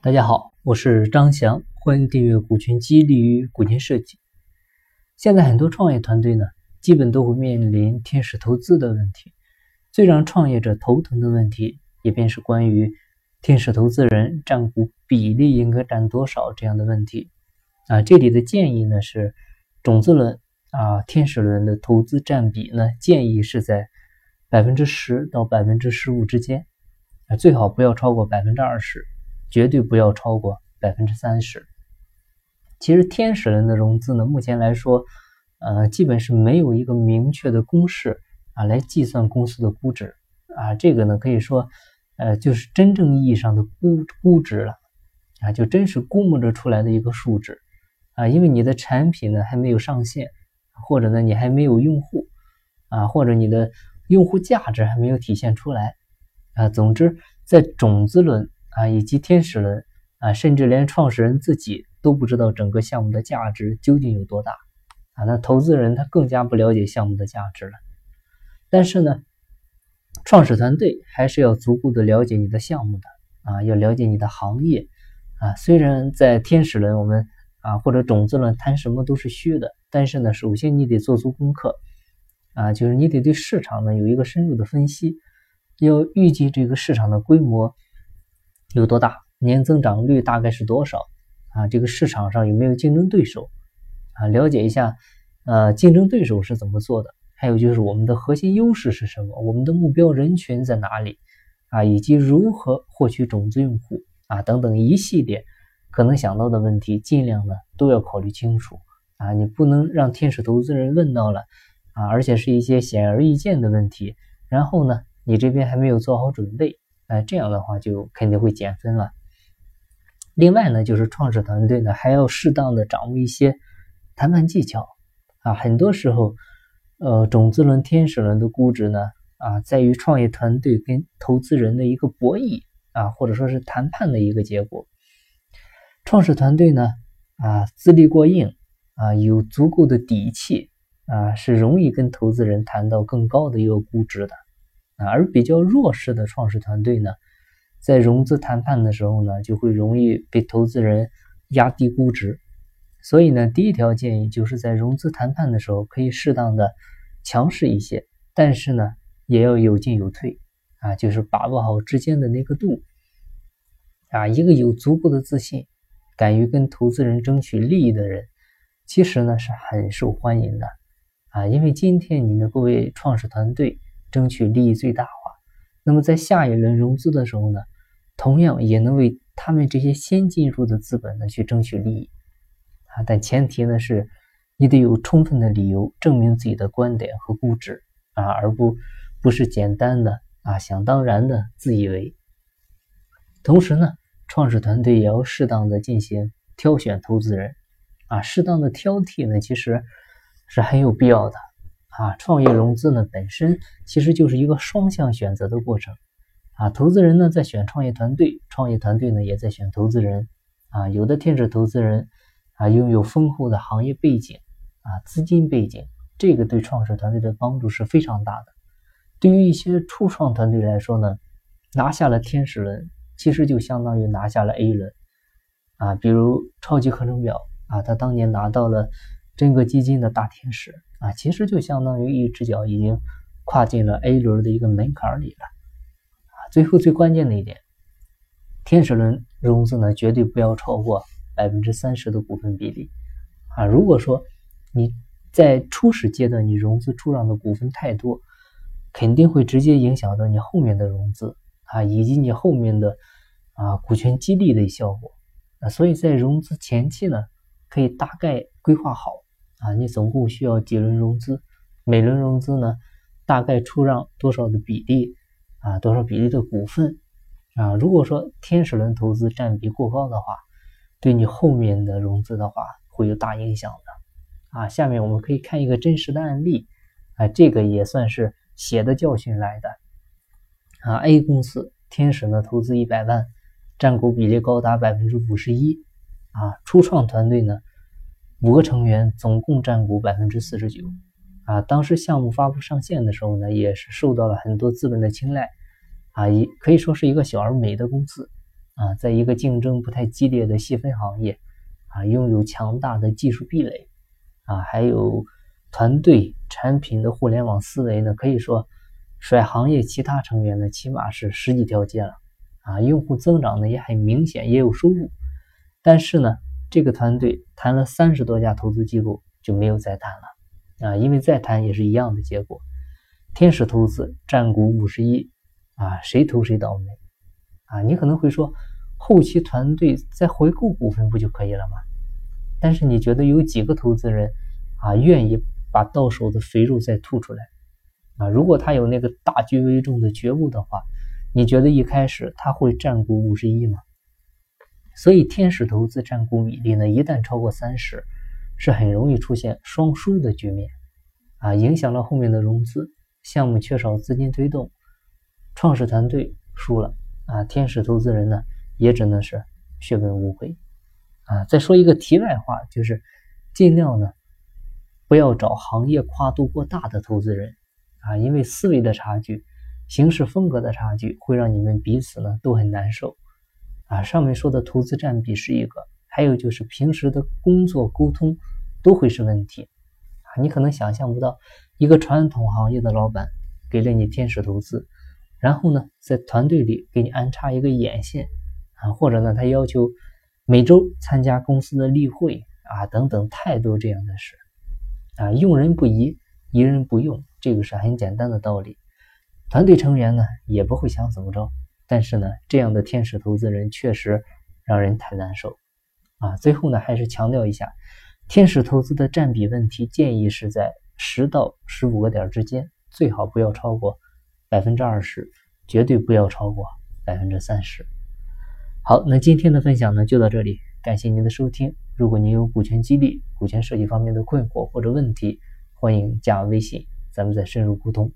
大家好，我是张翔，欢迎订阅股权激励与股权设计。现在很多创业团队呢，基本都会面临天使投资的问题。最让创业者头疼的问题，也便是关于天使投资人占股比例应该占多少这样的问题。啊，这里的建议呢是种子轮啊，天使轮的投资占比呢，建议是在百分之十到百分之十五之间，啊，最好不要超过百分之二十。绝对不要超过百分之三十。其实天使轮的融资呢，目前来说，呃，基本是没有一个明确的公式啊来计算公司的估值啊。这个呢，可以说，呃，就是真正意义上的估估值了啊，就真是估摸着出来的一个数值啊。因为你的产品呢还没有上线，或者呢你还没有用户啊，或者你的用户价值还没有体现出来啊。总之，在种子轮。啊，以及天使轮啊，甚至连创始人自己都不知道整个项目的价值究竟有多大啊。那投资人他更加不了解项目的价值了。但是呢，创始团队还是要足够的了解你的项目的啊，要了解你的行业啊。虽然在天使轮我们啊或者种子轮谈什么都是虚的，但是呢，首先你得做足功课啊，就是你得对市场呢有一个深入的分析，要预计这个市场的规模。有多大？年增长率大概是多少？啊，这个市场上有没有竞争对手？啊，了解一下，呃，竞争对手是怎么做的？还有就是我们的核心优势是什么？我们的目标人群在哪里？啊，以及如何获取种子用户？啊，等等一系列可能想到的问题，尽量呢都要考虑清楚。啊，你不能让天使投资人问到了，啊，而且是一些显而易见的问题，然后呢，你这边还没有做好准备。哎，这样的话就肯定会减分了。另外呢，就是创始团队呢还要适当的掌握一些谈判技巧啊。很多时候，呃，种子轮、天使轮的估值呢啊，在于创业团队跟投资人的一个博弈啊，或者说是谈判的一个结果。创始团队呢啊，资历过硬啊，有足够的底气啊，是容易跟投资人谈到更高的一个估值的。啊，而比较弱势的创始团队呢，在融资谈判的时候呢，就会容易被投资人压低估值。所以呢，第一条建议就是在融资谈判的时候，可以适当的强势一些，但是呢，也要有进有退啊，就是把握好之间的那个度啊。一个有足够的自信、敢于跟投资人争取利益的人，其实呢是很受欢迎的啊，因为今天你能够为创始团队。争取利益最大化，那么在下一轮融资的时候呢，同样也能为他们这些先进入的资本呢去争取利益啊，但前提呢是你得有充分的理由证明自己的观点和估值啊，而不不是简单的啊想当然的自以为。同时呢，创始团队也要适当的进行挑选投资人啊，适当的挑剔呢，其实是很有必要的。啊，创业融资呢本身其实就是一个双向选择的过程，啊，投资人呢在选创业团队，创业团队呢也在选投资人，啊，有的天使投资人啊拥有丰厚的行业背景，啊，资金背景，这个对创始团队的帮助是非常大的。对于一些初创团队来说呢，拿下了天使轮，其实就相当于拿下了 A 轮，啊，比如超级课程表啊，他当年拿到了真格基金的大天使。啊，其实就相当于一只脚已经跨进了 A 轮的一个门槛里了。啊，最后最关键的一点，天使轮融资呢，绝对不要超过百分之三十的股份比例。啊，如果说你在初始阶段你融资出让的股份太多，肯定会直接影响到你后面的融资啊，以及你后面的啊股权激励的效果。啊，所以在融资前期呢，可以大概规划好。啊，你总共需要几轮融资？每轮融资呢，大概出让多少的比例？啊，多少比例的股份？啊，如果说天使轮投资占比过高的话，对你后面的融资的话会有大影响的。啊，下面我们可以看一个真实的案例。啊，这个也算是血的教训来的。啊，A 公司天使呢投资一百万，占股比例高达百分之五十一。啊，初创团队呢？五个成员总共占股百分之四十九，啊，当时项目发布上线的时候呢，也是受到了很多资本的青睐，啊，也可以说是一个小而美的公司，啊，在一个竞争不太激烈的细分行业。啊，拥有强大的技术壁垒。啊，还有团队产品的互联网思维呢，可以说甩行业其他成员呢，起码是十几条街了。啊，用户增长呢也很明显，也有收入，但是呢，这个团队谈了三十多家投资机构就没有再谈了啊，因为再谈也是一样的结果。天使投资占股五十一，啊，谁投谁倒霉，啊，你可能会说，后期团队再回购股份不就可以了吗？但是你觉得有几个投资人啊愿意把到手的肥肉再吐出来？啊，如果他有那个大局为重的觉悟的话，你觉得一开始他会占股五十一吗？所以天使投资占股比例呢，一旦超过三十，是很容易出现双输的局面，啊，影响了后面的融资。项目缺少资金推动，创始团队输了啊！天使投资人呢，也只能是血本无归啊！再说一个题外话，就是尽量呢不要找行业跨度过大的投资人啊，因为思维的差距、行事风格的差距，会让你们彼此呢都很难受啊！上面说的投资占比是一个，还有就是平时的工作沟通都会是问题啊！你可能想象不到。一个传统行业的老板给了你天使投资，然后呢，在团队里给你安插一个眼线啊，或者呢，他要求每周参加公司的例会啊，等等，太多这样的事啊。用人不疑，疑人不用，这个是很简单的道理。团队成员呢也不会想怎么着，但是呢，这样的天使投资人确实让人太难受啊。最后呢，还是强调一下，天使投资的占比问题，建议是在。十到十五个点之间，最好不要超过百分之二十，绝对不要超过百分之三十。好，那今天的分享呢就到这里，感谢您的收听。如果您有股权激励、股权设计方面的困惑或者问题，欢迎加微信，咱们再深入沟通。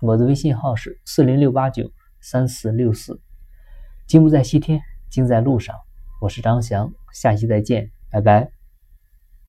我的微信号是四零六八九三四六四。金不在西天，金在路上。我是张翔，下期再见，拜拜。